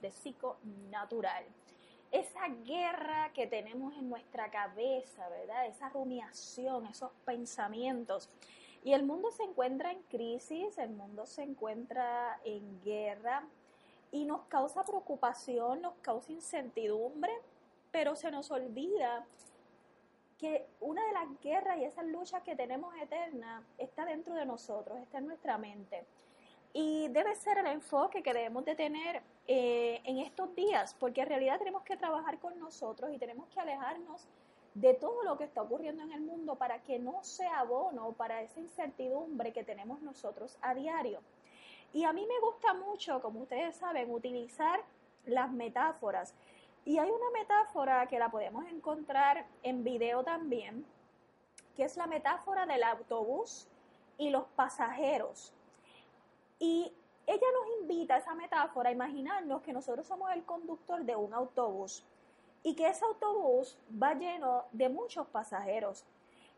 De Psico Natural. Esa guerra que tenemos en nuestra cabeza, ¿verdad? Esa rumiación, esos pensamientos. Y el mundo se encuentra en crisis, el mundo se encuentra en guerra y nos causa preocupación, nos causa incertidumbre, pero se nos olvida que una de las guerras y esas luchas que tenemos eterna está dentro de nosotros, está en nuestra mente. Y debe ser el enfoque que debemos de tener eh, en estos días, porque en realidad tenemos que trabajar con nosotros y tenemos que alejarnos de todo lo que está ocurriendo en el mundo para que no sea abono para esa incertidumbre que tenemos nosotros a diario. Y a mí me gusta mucho, como ustedes saben, utilizar las metáforas. Y hay una metáfora que la podemos encontrar en video también, que es la metáfora del autobús y los pasajeros. Y esa metáfora imaginarnos que nosotros somos el conductor de un autobús y que ese autobús va lleno de muchos pasajeros.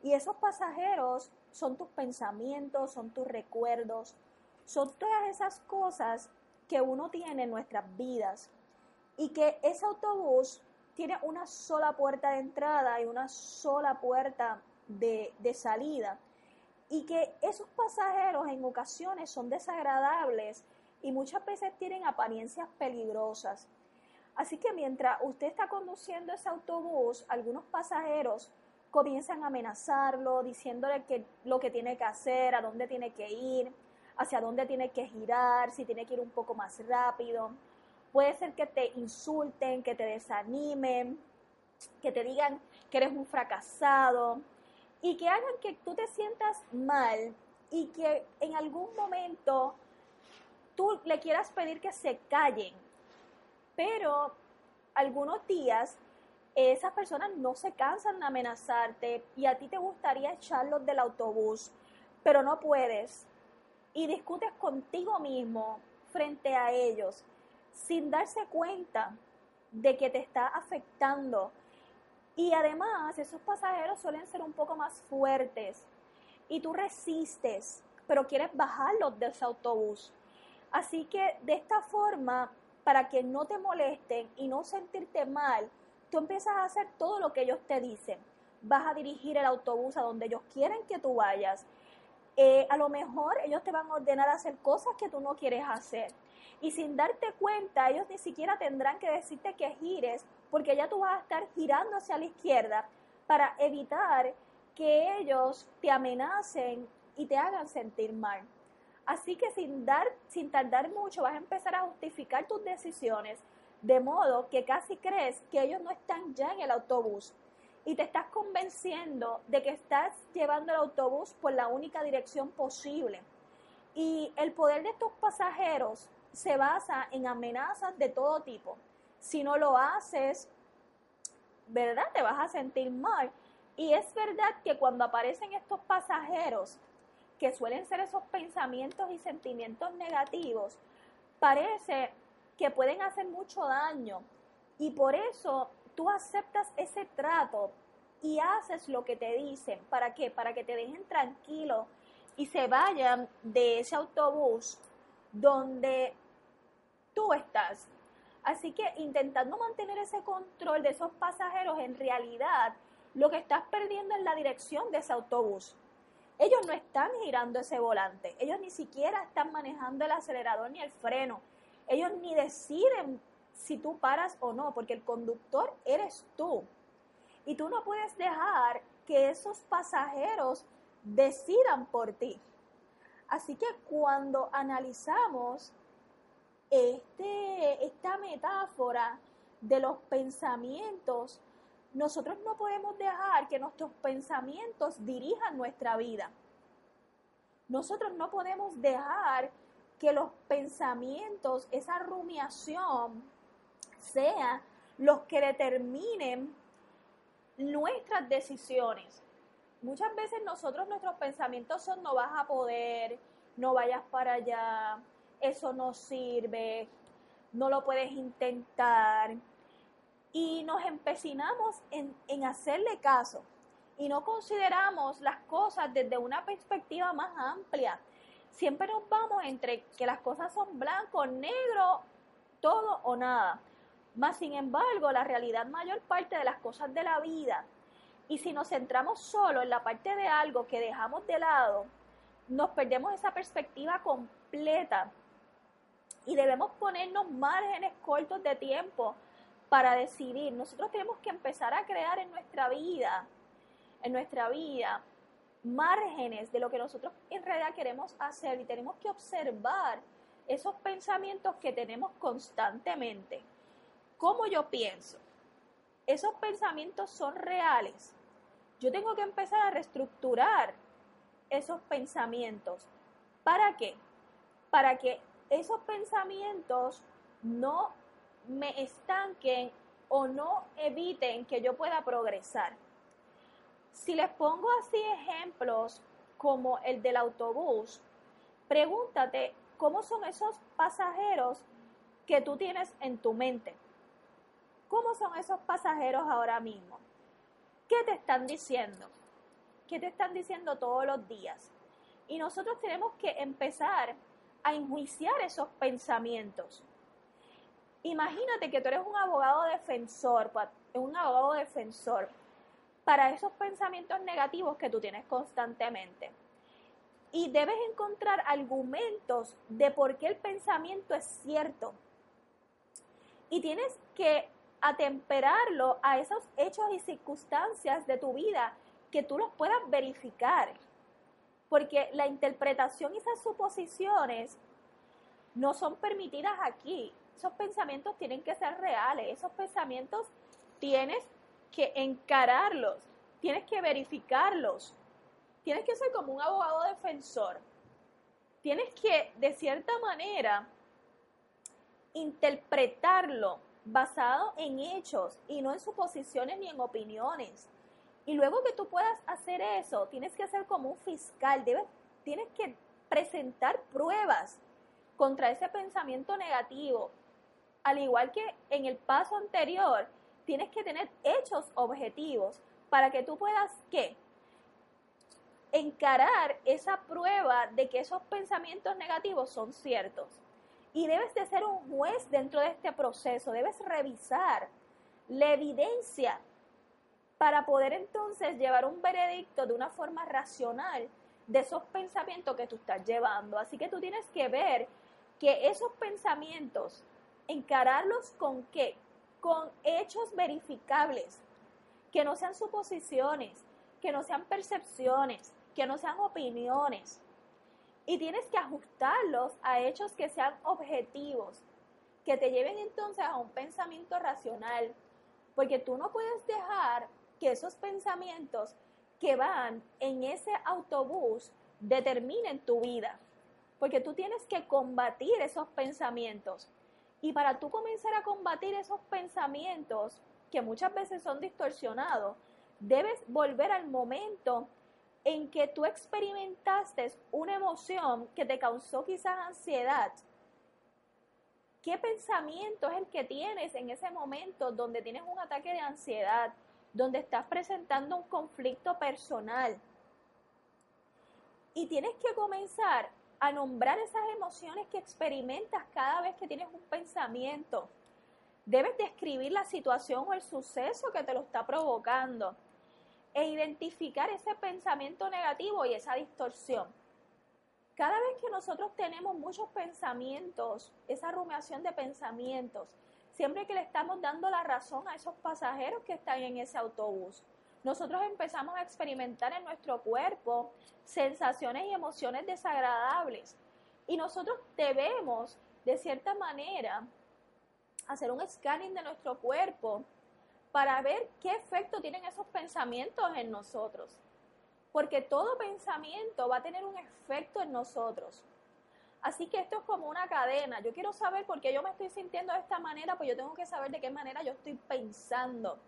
Y esos pasajeros son tus pensamientos, son tus recuerdos, son todas esas cosas que uno tiene en nuestras vidas. Y que ese autobús tiene una sola puerta de entrada y una sola puerta de, de salida y que esos pasajeros en ocasiones son desagradables y muchas veces tienen apariencias peligrosas. Así que mientras usted está conduciendo ese autobús, algunos pasajeros comienzan a amenazarlo, diciéndole que lo que tiene que hacer, a dónde tiene que ir, hacia dónde tiene que girar, si tiene que ir un poco más rápido. Puede ser que te insulten, que te desanimen, que te digan que eres un fracasado, y que hagan que tú te sientas mal y que en algún momento tú le quieras pedir que se callen. Pero algunos días esas personas no se cansan de amenazarte y a ti te gustaría echarlos del autobús, pero no puedes. Y discutes contigo mismo frente a ellos sin darse cuenta de que te está afectando y además, esos pasajeros suelen ser un poco más fuertes y tú resistes, pero quieres bajarlos de ese autobús. Así que de esta forma, para que no te molesten y no sentirte mal, tú empiezas a hacer todo lo que ellos te dicen. Vas a dirigir el autobús a donde ellos quieren que tú vayas. Eh, a lo mejor ellos te van a ordenar hacer cosas que tú no quieres hacer. Y sin darte cuenta, ellos ni siquiera tendrán que decirte que gires porque ya tú vas a estar girando hacia la izquierda para evitar que ellos te amenacen y te hagan sentir mal. Así que sin, dar, sin tardar mucho vas a empezar a justificar tus decisiones, de modo que casi crees que ellos no están ya en el autobús y te estás convenciendo de que estás llevando el autobús por la única dirección posible. Y el poder de estos pasajeros se basa en amenazas de todo tipo. Si no lo haces, ¿verdad? Te vas a sentir mal. Y es verdad que cuando aparecen estos pasajeros, que suelen ser esos pensamientos y sentimientos negativos, parece que pueden hacer mucho daño. Y por eso tú aceptas ese trato y haces lo que te dicen. ¿Para qué? Para que te dejen tranquilo y se vayan de ese autobús donde tú estás. Así que intentando mantener ese control de esos pasajeros, en realidad lo que estás perdiendo es la dirección de ese autobús. Ellos no están girando ese volante, ellos ni siquiera están manejando el acelerador ni el freno, ellos ni deciden si tú paras o no, porque el conductor eres tú. Y tú no puedes dejar que esos pasajeros decidan por ti. Así que cuando analizamos este, esta metáfora de los pensamientos, nosotros no podemos dejar que nuestros pensamientos dirijan nuestra vida. Nosotros no podemos dejar que los pensamientos, esa rumiación, sea los que determinen nuestras decisiones. Muchas veces nosotros nuestros pensamientos son no vas a poder, no vayas para allá, eso no sirve, no lo puedes intentar. Y nos empecinamos en, en hacerle caso y no consideramos las cosas desde una perspectiva más amplia. Siempre nos vamos entre que las cosas son blanco, negro, todo o nada. Más sin embargo, la realidad mayor parte de las cosas de la vida, y si nos centramos solo en la parte de algo que dejamos de lado, nos perdemos esa perspectiva completa y debemos ponernos márgenes cortos de tiempo para decidir. Nosotros tenemos que empezar a crear en nuestra vida, en nuestra vida, márgenes de lo que nosotros en realidad queremos hacer y tenemos que observar esos pensamientos que tenemos constantemente. ¿Cómo yo pienso? ¿Esos pensamientos son reales? Yo tengo que empezar a reestructurar esos pensamientos. ¿Para qué? Para que esos pensamientos no me estanquen o no eviten que yo pueda progresar. Si les pongo así ejemplos como el del autobús, pregúntate cómo son esos pasajeros que tú tienes en tu mente. ¿Cómo son esos pasajeros ahora mismo? ¿Qué te están diciendo? ¿Qué te están diciendo todos los días? Y nosotros tenemos que empezar a enjuiciar esos pensamientos. Imagínate que tú eres un abogado defensor, un abogado defensor para esos pensamientos negativos que tú tienes constantemente. Y debes encontrar argumentos de por qué el pensamiento es cierto. Y tienes que atemperarlo a esos hechos y circunstancias de tu vida que tú los puedas verificar. Porque la interpretación y esas suposiciones no son permitidas aquí. Esos pensamientos tienen que ser reales. Esos pensamientos tienes que encararlos, tienes que verificarlos. Tienes que ser como un abogado defensor. Tienes que, de cierta manera, interpretarlo basado en hechos y no en suposiciones ni en opiniones. Y luego que tú puedas hacer eso, tienes que hacer como un fiscal, debes, tienes que presentar pruebas contra ese pensamiento negativo. Al igual que en el paso anterior, tienes que tener hechos objetivos para que tú puedas, ¿qué? Encarar esa prueba de que esos pensamientos negativos son ciertos. Y debes de ser un juez dentro de este proceso, debes revisar la evidencia para poder entonces llevar un veredicto de una forma racional de esos pensamientos que tú estás llevando. Así que tú tienes que ver que esos pensamientos, encararlos con qué? Con hechos verificables, que no sean suposiciones, que no sean percepciones, que no sean opiniones. Y tienes que ajustarlos a hechos que sean objetivos, que te lleven entonces a un pensamiento racional, porque tú no puedes dejar que esos pensamientos que van en ese autobús determinen tu vida. Porque tú tienes que combatir esos pensamientos. Y para tú comenzar a combatir esos pensamientos, que muchas veces son distorsionados, debes volver al momento en que tú experimentaste una emoción que te causó quizás ansiedad. ¿Qué pensamiento es el que tienes en ese momento donde tienes un ataque de ansiedad? donde estás presentando un conflicto personal. Y tienes que comenzar a nombrar esas emociones que experimentas cada vez que tienes un pensamiento. Debes describir la situación o el suceso que te lo está provocando e identificar ese pensamiento negativo y esa distorsión. Cada vez que nosotros tenemos muchos pensamientos, esa rumiación de pensamientos, siempre que le estamos dando la razón a esos pasajeros que están en ese autobús. Nosotros empezamos a experimentar en nuestro cuerpo sensaciones y emociones desagradables. Y nosotros debemos, de cierta manera, hacer un scanning de nuestro cuerpo para ver qué efecto tienen esos pensamientos en nosotros. Porque todo pensamiento va a tener un efecto en nosotros. Así que esto es como una cadena. Yo quiero saber por qué yo me estoy sintiendo de esta manera, pues yo tengo que saber de qué manera yo estoy pensando.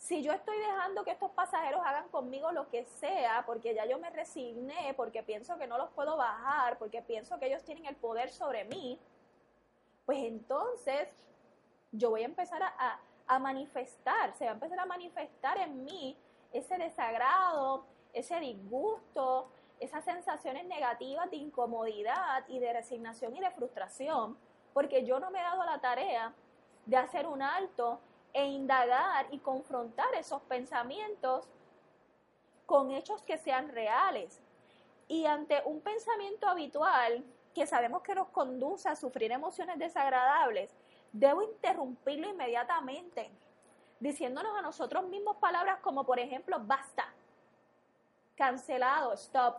Si yo estoy dejando que estos pasajeros hagan conmigo lo que sea, porque ya yo me resigné, porque pienso que no los puedo bajar, porque pienso que ellos tienen el poder sobre mí, pues entonces yo voy a empezar a, manifestar, se va a empezar a manifestar en mí ese desagrado, ese disgusto, esas sensaciones negativas de incomodidad y de resignación y de frustración, porque yo no me he dado la tarea de hacer un alto e indagar y confrontar esos pensamientos con hechos que sean reales. Y ante un pensamiento habitual que sabemos que nos conduce a sufrir emociones desagradables, debo interrumpirlo inmediatamente, diciéndonos a nosotros mismos palabras como por ejemplo, basta, cancelado, stop,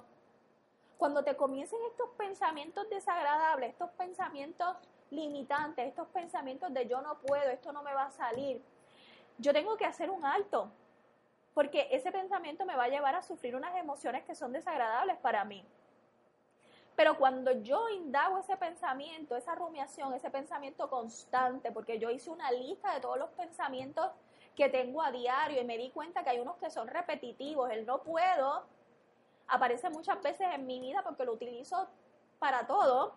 cuando te comiencen estos pensamientos desagradables, estos pensamientos limitantes, estos pensamientos de yo no puedo, esto no me va a salir, yo tengo que hacer un alto, porque ese pensamiento me va a llevar a sufrir unas emociones que son desagradables para mí. Pero cuando yo indago ese pensamiento, esa rumiación, ese pensamiento constante, porque yo hice una lista de todos los pensamientos que tengo a diario y me di cuenta que hay unos que son repetitivos, el no puedo, aparece muchas veces en mi vida porque lo utilizo para todo,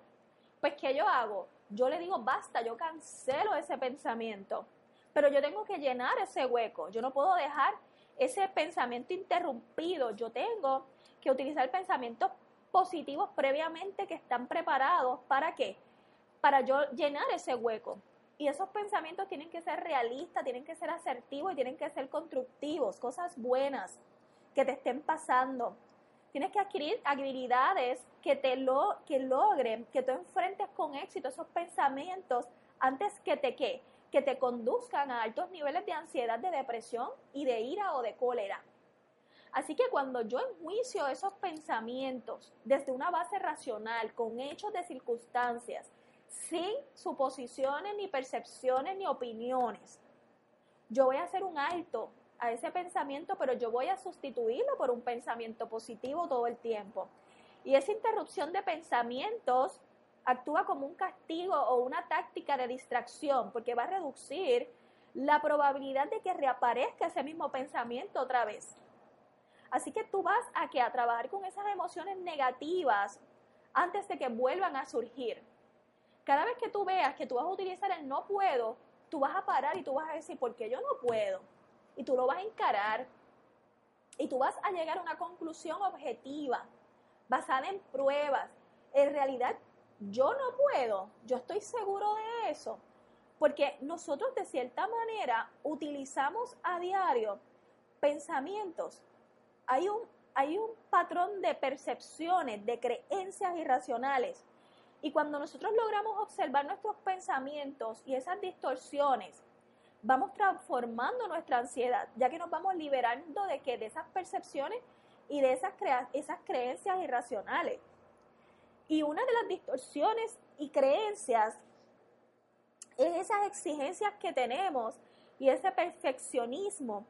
pues ¿qué yo hago? Yo le digo, basta, yo cancelo ese pensamiento, pero yo tengo que llenar ese hueco, yo no puedo dejar ese pensamiento interrumpido, yo tengo que utilizar pensamientos positivos previamente que están preparados para qué? Para yo llenar ese hueco. Y esos pensamientos tienen que ser realistas, tienen que ser asertivos y tienen que ser constructivos, cosas buenas que te estén pasando. Tienes que adquirir habilidades que te lo, que logren que tú enfrentes con éxito esos pensamientos antes que te que, que te conduzcan a altos niveles de ansiedad, de depresión y de ira o de cólera. Así que cuando yo enjuicio esos pensamientos desde una base racional, con hechos de circunstancias, sin suposiciones, ni percepciones, ni opiniones, yo voy a hacer un alto a ese pensamiento, pero yo voy a sustituirlo por un pensamiento positivo todo el tiempo. Y esa interrupción de pensamientos actúa como un castigo o una táctica de distracción, porque va a reducir la probabilidad de que reaparezca ese mismo pensamiento otra vez. Así que tú vas a que a trabajar con esas emociones negativas antes de que vuelvan a surgir. Cada vez que tú veas que tú vas a utilizar el no puedo, tú vas a parar y tú vas a decir, ¿por qué yo no puedo? Y tú lo vas a encarar y tú vas a llegar a una conclusión objetiva, basada en pruebas. En realidad, yo no puedo, yo estoy seguro de eso, porque nosotros de cierta manera utilizamos a diario pensamientos. Hay un, hay un patrón de percepciones, de creencias irracionales. Y cuando nosotros logramos observar nuestros pensamientos y esas distorsiones, vamos transformando nuestra ansiedad, ya que nos vamos liberando de que de esas percepciones y de esas, esas creencias irracionales. Y una de las distorsiones y creencias es esas exigencias que tenemos y ese perfeccionismo,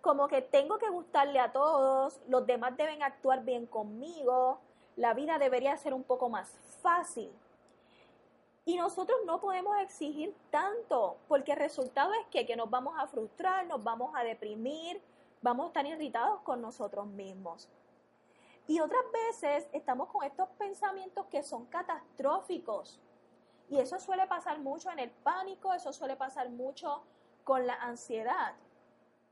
como que tengo que gustarle a todos, los demás deben actuar bien conmigo, la vida debería ser un poco más fácil. Y nosotros no podemos exigir tanto, porque el resultado es que, nos vamos a frustrar, nos vamos a deprimir, vamos a estar irritados con nosotros mismos. Y otras veces estamos con estos pensamientos que son catastróficos. Y eso suele pasar mucho en el pánico, eso suele pasar mucho con la ansiedad.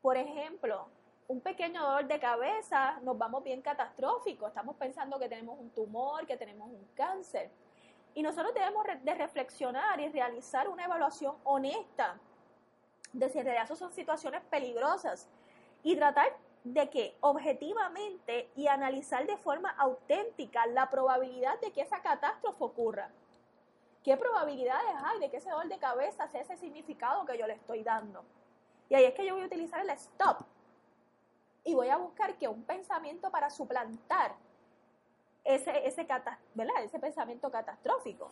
Por ejemplo, un pequeño dolor de cabeza, nos vamos bien catastróficos, estamos pensando que tenemos un tumor, que tenemos un cáncer. Y nosotros debemos de reflexionar y realizar una evaluación honesta de si en realidad son situaciones peligrosas y tratar de que objetivamente y analizar de forma auténtica la probabilidad de que esa catástrofe ocurra. ¿Qué probabilidades hay de que ese dolor de cabeza sea ese significado que yo le estoy dando? Y ahí es que yo voy a utilizar el stop. Y voy a buscar que un pensamiento para suplantar ese, ese, pensamiento catastrófico.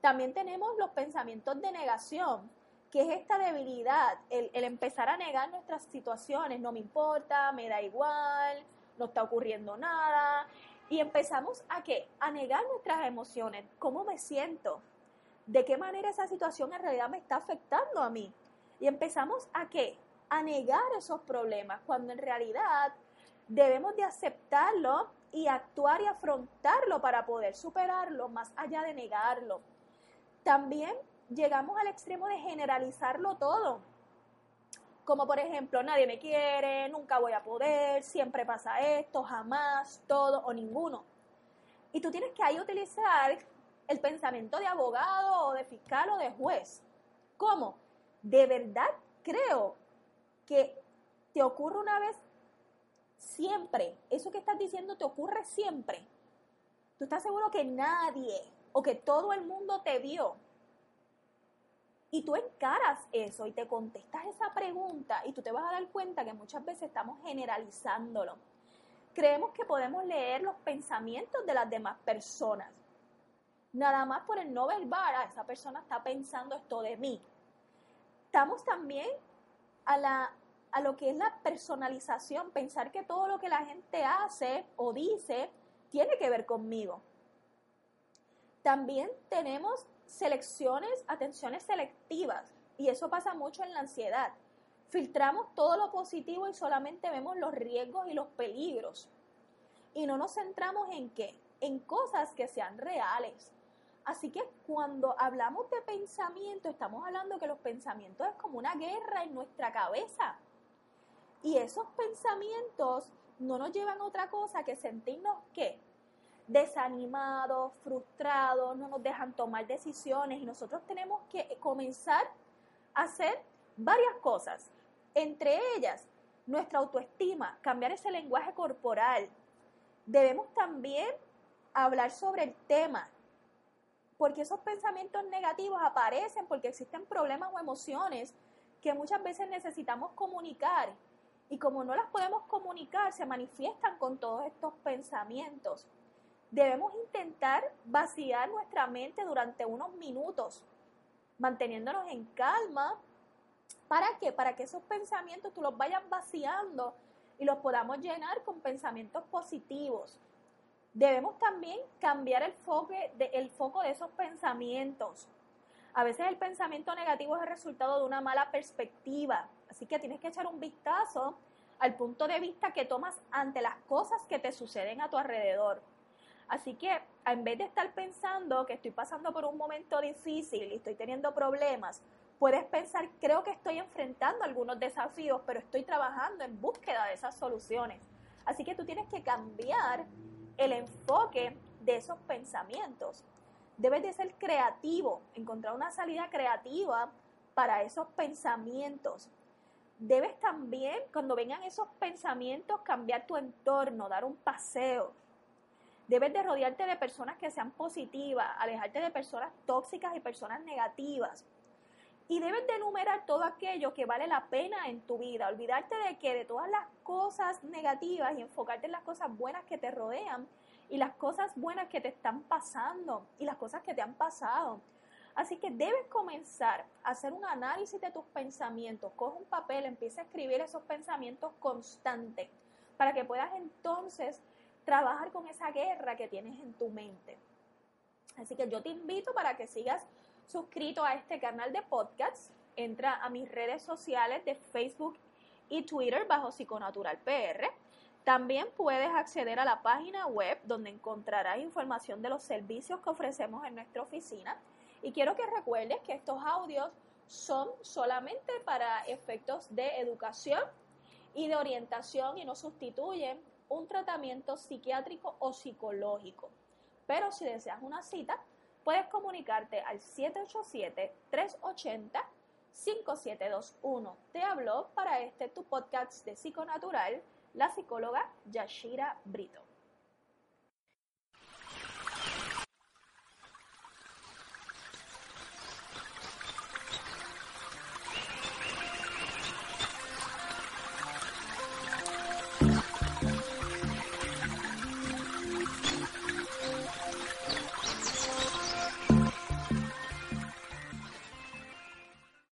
También tenemos los pensamientos de negación, que es esta debilidad, el, el, empezar a negar nuestras situaciones, no me importa, me da igual, no está ocurriendo nada. Y empezamos a qué? A negar nuestras emociones, cómo me siento, de qué manera esa situación en realidad me está afectando a mí. Y empezamos a qué? A negar esos problemas, cuando en realidad debemos de aceptarlo y actuar y afrontarlo para poder superarlo, más allá de negarlo. También llegamos al extremo de generalizarlo todo. Como por ejemplo, nadie me quiere, nunca voy a poder, siempre pasa esto, jamás, todo o ninguno. Y tú tienes que ahí utilizar el pensamiento de abogado o de fiscal o de juez. ¿Cómo? ¿De verdad creo que te ocurre una vez siempre? Eso que estás diciendo te ocurre siempre. ¿Tú estás seguro que nadie o que todo el mundo te vio? Y tú encaras eso y te contestas esa pregunta y tú te vas a dar cuenta que muchas veces estamos generalizándolo. Creemos que podemos leer los pensamientos de las demás personas nada más por el no verbal, ah, esa persona está pensando esto de mí. Estamos también a, la, a lo que es la personalización, pensar que todo lo que la gente hace o dice tiene que ver conmigo. También tenemos selecciones, atenciones selectivas, y eso pasa mucho en la ansiedad. Filtramos todo lo positivo y solamente vemos los riesgos y los peligros. Y no nos centramos en qué? En cosas que sean reales. Así que cuando hablamos de pensamiento, estamos hablando que los pensamientos es como una guerra en nuestra cabeza. Y esos pensamientos no nos llevan a otra cosa que sentirnos ¿qué? desanimados, frustrados, no nos dejan tomar decisiones y nosotros tenemos que comenzar a hacer varias cosas. Entre ellas, nuestra autoestima, cambiar ese lenguaje corporal. Debemos también hablar sobre el tema, porque esos pensamientos negativos aparecen porque existen problemas o emociones que muchas veces necesitamos comunicar y como no las podemos comunicar, se manifiestan con todos estos pensamientos. Debemos intentar vaciar nuestra mente durante unos minutos, manteniéndonos en calma. ¿Para qué? Para que esos pensamientos tú los vayas vaciando y los podamos llenar con pensamientos positivos, Debemos también cambiar el foco, de, el foco de esos pensamientos. A veces el pensamiento negativo es el resultado de una mala perspectiva, así que tienes que echar un vistazo al punto de vista que tomas ante las cosas que te suceden a tu alrededor. Así que en vez de estar pensando que estoy pasando por un momento difícil y estoy teniendo problemas, puedes pensar, creo que estoy enfrentando algunos desafíos, pero estoy trabajando en búsqueda de esas soluciones. Así que tú tienes que cambiar el enfoque de esos pensamientos. Debes de ser creativo, encontrar una salida creativa para esos pensamientos. Debes también, cuando vengan esos pensamientos, cambiar tu entorno, dar un paseo. Debes de rodearte de personas que sean positivas, alejarte de personas tóxicas y personas negativas. Y debes de enumerar todo aquello que vale la pena en tu vida. Olvidarte de que de todas las cosas negativas y enfocarte en las cosas buenas que te rodean y las cosas buenas que te están pasando y las cosas que te han pasado. Así que debes comenzar a hacer un análisis de tus pensamientos. Coge un papel, empieza a escribir esos pensamientos constantes para que puedas entonces trabajar con esa guerra que tienes en tu mente. Así que yo te invito para que sigas suscrito a este canal de podcast, entra a mis redes sociales de Facebook y Twitter bajo Psiconatural PR. También puedes acceder a la página web donde encontrarás información de los servicios que ofrecemos en nuestra oficina. Y quiero que recuerdes que estos audios son solamente para efectos de educación y de orientación y no sustituyen un tratamiento psiquiátrico o psicológico. Pero si deseas una cita, puedes comunicarte al 787-380-5721. Te habló para este tu podcast de psiconatural la psicóloga Yashira Brito.